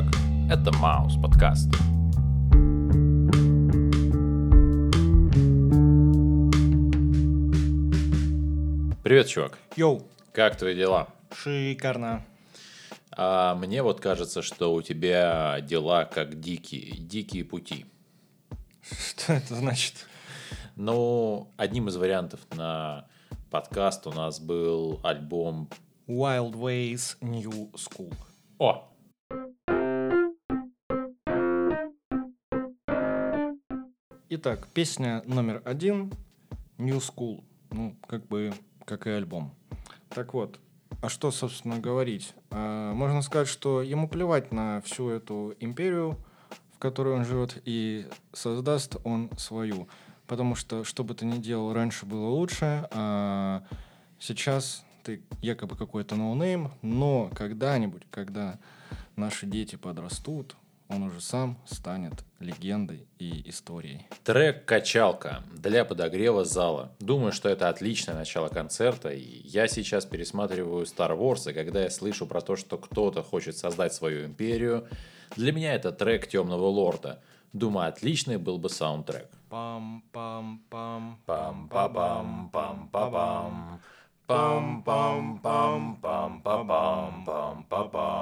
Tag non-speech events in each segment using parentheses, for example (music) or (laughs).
Как? Это Маус подкаст. Привет, чувак. Йоу, Как твои дела? шикарно. А мне вот кажется, что у тебя дела как дикие, дикие пути. Что это значит? Ну, одним из вариантов на подкаст у нас был альбом... Wild Ways New School. О! Итак, песня номер один New School. Ну, как бы, как и альбом. Так вот, а что, собственно, говорить? А, можно сказать, что ему плевать на всю эту империю, в которой он живет, и создаст он свою. Потому что, что бы ты ни делал, раньше было лучше, а сейчас ты якобы какой-то no-name, но когда-нибудь, когда наши дети подрастут, он уже сам станет легендой и историей. Трек «Качалка» для подогрева зала. Думаю, что это отличное начало концерта, и я сейчас пересматриваю Star Wars, и когда я слышу про то, что кто-то хочет создать свою империю, для меня это трек Темного Лорда. Думаю, отличный был бы саундтрек. Пам-пам-пам. Пам-па-пам-пам-па-пам. Пам-пам-пам-пам-пам-пам-пам.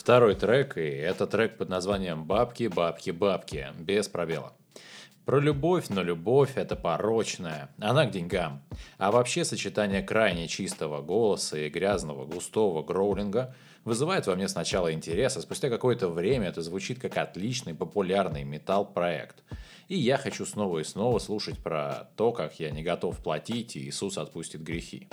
Второй трек, и это трек под названием «Бабки, бабки, бабки», без пробела. Про любовь, но любовь это порочная, она к деньгам. А вообще сочетание крайне чистого голоса и грязного густого гроулинга вызывает во мне сначала интерес, а спустя какое-то время это звучит как отличный популярный металл-проект. И я хочу снова и снова слушать про то, как я не готов платить, и Иисус отпустит грехи.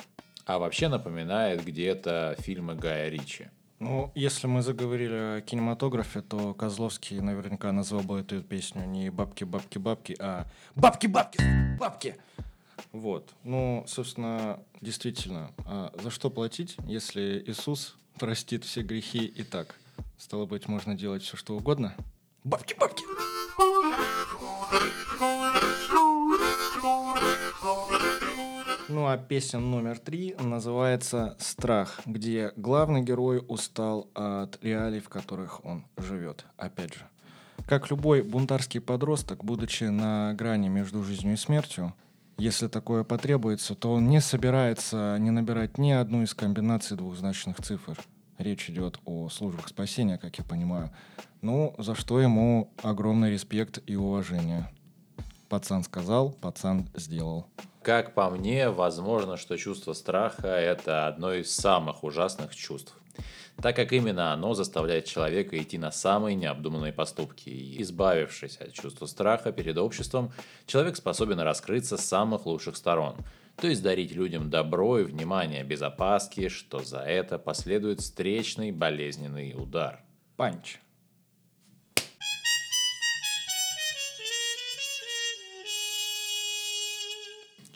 А вообще напоминает где-то фильмы Гая Ричи. Ну, если мы заговорили о кинематографе, то Козловский наверняка назвал бы эту песню не «Бабки, бабки, бабки», а «Бабки, бабки, бабки». Вот. Ну, собственно, действительно, а за что платить, если Иисус простит все грехи и так? Стало быть, можно делать все, что угодно? Бабки, Ну а песня номер три называется «Страх», где главный герой устал от реалий, в которых он живет. Опять же, как любой бунтарский подросток, будучи на грани между жизнью и смертью, если такое потребуется, то он не собирается не набирать ни одну из комбинаций двухзначных цифр. Речь идет о службах спасения, как я понимаю. Ну, за что ему огромный респект и уважение. Пацан сказал, пацан сделал. Как по мне, возможно, что чувство страха – это одно из самых ужасных чувств. Так как именно оно заставляет человека идти на самые необдуманные поступки. И избавившись от чувства страха перед обществом, человек способен раскрыться с самых лучших сторон. То есть дарить людям добро и внимание без опаски, что за это последует встречный болезненный удар. Панч.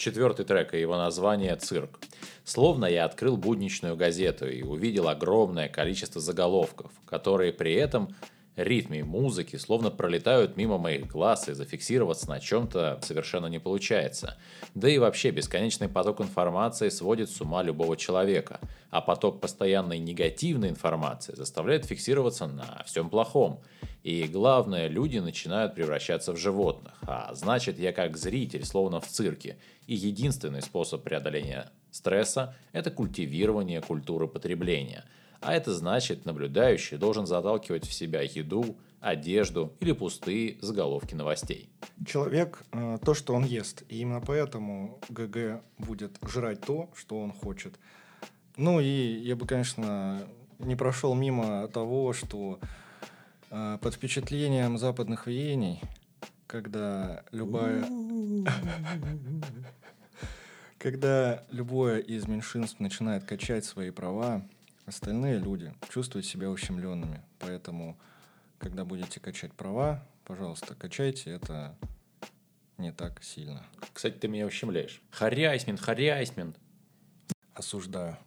Четвертый трек и его название «Цирк». Словно я открыл будничную газету и увидел огромное количество заголовков, которые при этом ритме музыки словно пролетают мимо моих глаз и зафиксироваться на чем-то совершенно не получается. Да и вообще бесконечный поток информации сводит с ума любого человека, а поток постоянной негативной информации заставляет фиксироваться на всем плохом. И главное, люди начинают превращаться в животных, а значит я как зритель словно в цирке, и единственный способ преодоления стресса – это культивирование культуры потребления – а это значит, наблюдающий должен заталкивать в себя еду, одежду или пустые заголовки новостей. Человек э, то, что он ест. И именно поэтому ГГ будет жрать то, что он хочет. Ну и я бы, конечно, не прошел мимо того, что э, под впечатлением западных веяний, когда любая... (laughs) Когда любое из меньшинств начинает качать свои права, Остальные люди чувствуют себя ущемленными. Поэтому, когда будете качать права, пожалуйста, качайте это не так сильно. Кстати, ты меня ущемляешь. Харясмент, харясмент. Осуждаю.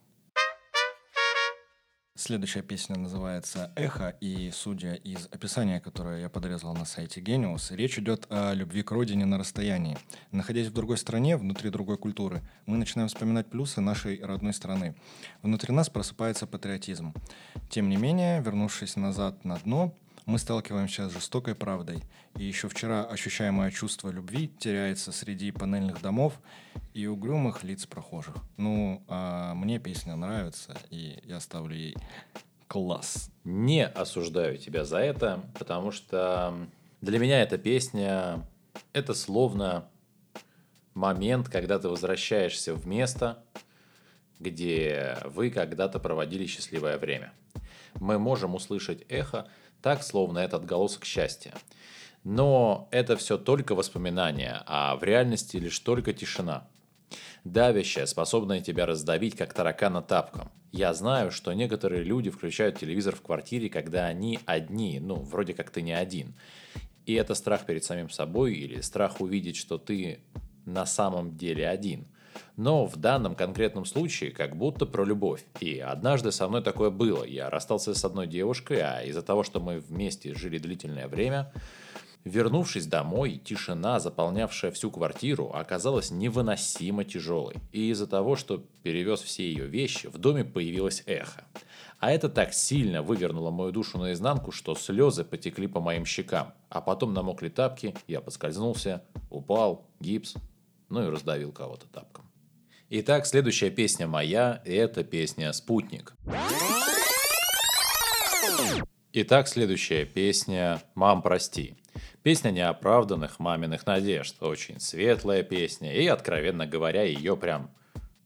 Следующая песня называется «Эхо», и, судя из описания, которое я подрезал на сайте Genius, речь идет о любви к родине на расстоянии. Находясь в другой стране, внутри другой культуры, мы начинаем вспоминать плюсы нашей родной страны. Внутри нас просыпается патриотизм. Тем не менее, вернувшись назад на дно, мы сталкиваемся с жестокой правдой. И еще вчера ощущаемое чувство любви теряется среди панельных домов и угрюмых лиц прохожих. Ну, а мне песня нравится, и я ставлю ей класс. Не осуждаю тебя за это, потому что для меня эта песня – это словно момент, когда ты возвращаешься в место, где вы когда-то проводили счастливое время. Мы можем услышать эхо так, словно это отголосок счастья. Но это все только воспоминания, а в реальности лишь только тишина. Давящая, способная тебя раздавить, как таракана тапком. Я знаю, что некоторые люди включают телевизор в квартире, когда они одни, ну, вроде как ты не один. И это страх перед самим собой или страх увидеть, что ты на самом деле один. Но в данном конкретном случае как будто про любовь. И однажды со мной такое было. Я расстался с одной девушкой, а из-за того, что мы вместе жили длительное время, Вернувшись домой, тишина, заполнявшая всю квартиру, оказалась невыносимо тяжелой. И из-за того, что перевез все ее вещи, в доме появилось эхо. А это так сильно вывернуло мою душу наизнанку, что слезы потекли по моим щекам. А потом намокли тапки, я поскользнулся, упал, гипс, ну и раздавил кого-то тапком. Итак, следующая песня моя, и это песня «Спутник». Итак, следующая песня «Мам, прости». Песня неоправданных маминых надежд. Очень светлая песня, и, откровенно говоря, ее прям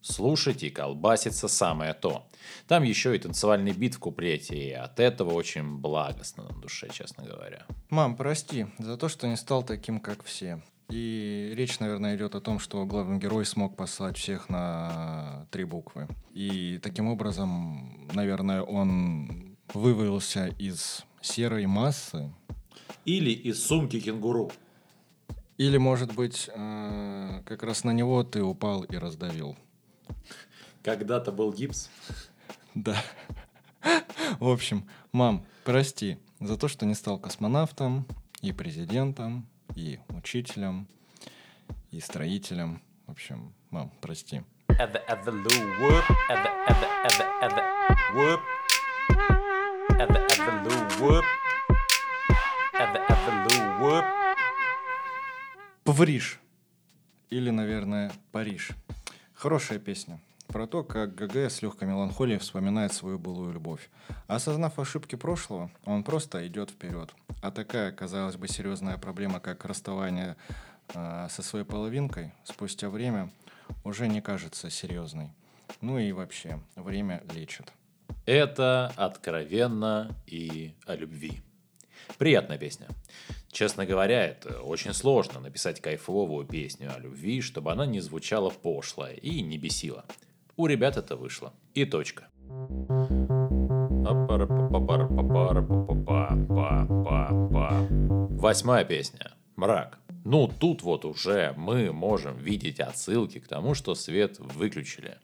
слушать и колбаситься самое то. Там еще и танцевальный бит в куплете, и от этого очень благостно на душе, честно говоря. Мам, прости за то, что не стал таким, как все. И речь, наверное, идет о том, что главный герой смог послать всех на три буквы. И таким образом, наверное, он вывалился из серой массы. Или из сумки кенгуру. Или, может быть, э, как раз на него ты упал и раздавил. Когда-то был гипс. Да. (laughs) В общем, мам, прости за то, что не стал космонавтом и президентом, и учителем, и строителем. В общем, мам, прости. Париж. Или, наверное, Париж. Хорошая песня. Про то, как ГГ с легкой меланхолией вспоминает свою былую любовь. Осознав ошибки прошлого, он просто идет вперед. А такая, казалось бы, серьезная проблема, как расставание э, со своей половинкой, спустя время уже не кажется серьезной. Ну и вообще, время лечит. Это откровенно и о любви. Приятная песня. Честно говоря, это очень сложно написать кайфовую песню о любви, чтобы она не звучала пошло и не бесила. У ребят это вышло. И точка. Восьмая песня. Мрак. Ну, тут вот уже мы можем видеть отсылки к тому, что свет выключили.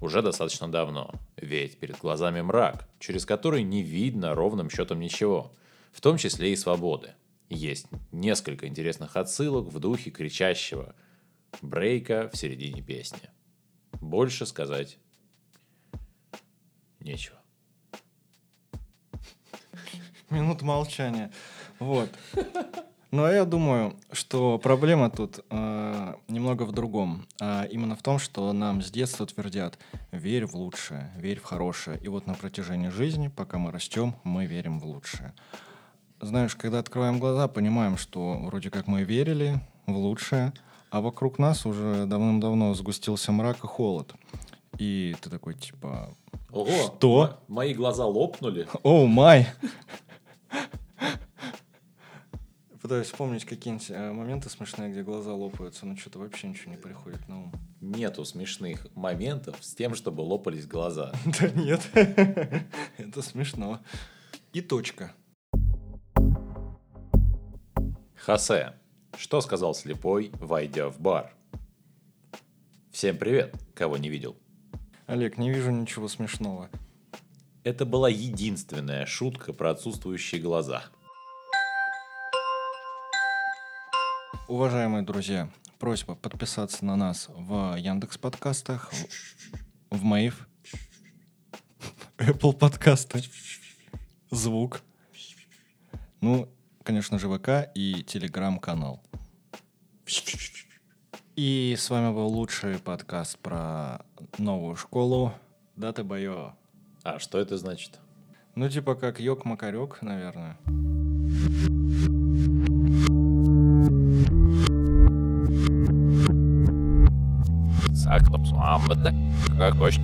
Уже достаточно давно. Ведь перед глазами мрак, через который не видно ровным счетом ничего. В том числе и свободы. Есть несколько интересных отсылок в духе кричащего брейка в середине песни. Больше сказать нечего. Минут молчания. Вот. Но я думаю, что проблема тут э, немного в другом. А именно в том, что нам с детства твердят «верь в лучшее, верь в хорошее». И вот на протяжении жизни, пока мы растем, мы верим в лучшее. Знаешь, когда открываем глаза, понимаем, что вроде как мы верили в лучшее, а вокруг нас уже давным-давно сгустился мрак и холод. И ты такой, типа, Ого, что? Мои глаза лопнули. О, май! (laughs) Пытаюсь вспомнить какие-нибудь э, моменты смешные, где глаза лопаются, но что-то вообще ничего не приходит на ум. Нету смешных моментов с тем, чтобы лопались глаза. (laughs) Да нет, (laughs) это смешно. И точка. Хосе. Что сказал слепой, войдя в бар? Всем привет, кого не видел. Олег, не вижу ничего смешного. Это была единственная шутка про отсутствующие глаза. Уважаемые друзья, просьба подписаться на нас в Яндекс подкастах, в Мэйв, Apple подкасты, звук, ну, конечно же, ВК и Телеграм-канал. И с вами был лучший подкаст про новую школу Дата Байо. А что это значит? Ну, типа как Йок-Макарек, наверное. Как хочешь.